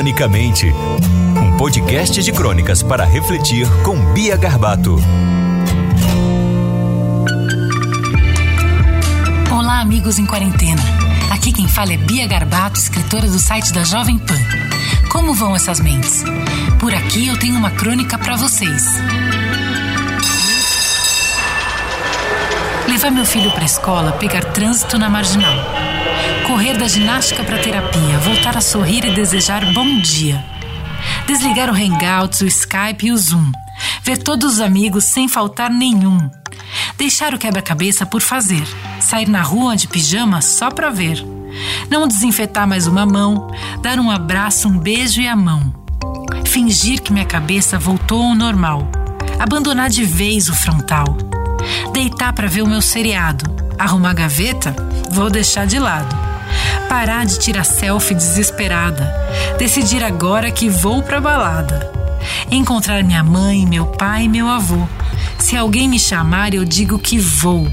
Cronicamente. Um podcast de crônicas para refletir com Bia Garbato. Olá, amigos em quarentena. Aqui quem fala é Bia Garbato, escritora do site da Jovem Pan. Como vão essas mentes? Por aqui eu tenho uma crônica para vocês. Levar meu filho para a escola, pegar trânsito na marginal. Correr da ginástica para terapia, voltar a sorrir e desejar bom dia. Desligar o Hangouts, o Skype e o Zoom. Ver todos os amigos sem faltar nenhum. Deixar o quebra-cabeça por fazer. Sair na rua de pijama só para ver. Não desinfetar mais uma mão. Dar um abraço, um beijo e a mão. Fingir que minha cabeça voltou ao normal. Abandonar de vez o frontal Deitar para ver o meu seriado. Arrumar gaveta? Vou deixar de lado. Parar de tirar selfie desesperada. Decidir agora que vou pra balada. Encontrar minha mãe, meu pai e meu avô. Se alguém me chamar, eu digo que vou.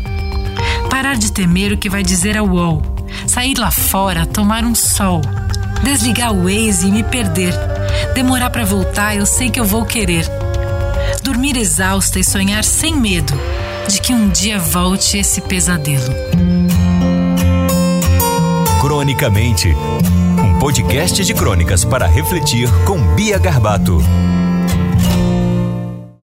Parar de temer o que vai dizer a UOL. Sair lá fora, tomar um sol. Desligar o Waze e me perder. Demorar para voltar, eu sei que eu vou querer. Dormir exausta e sonhar sem medo de que um dia volte esse pesadelo. Cronicamente, um podcast de crônicas para refletir com Bia Garbato.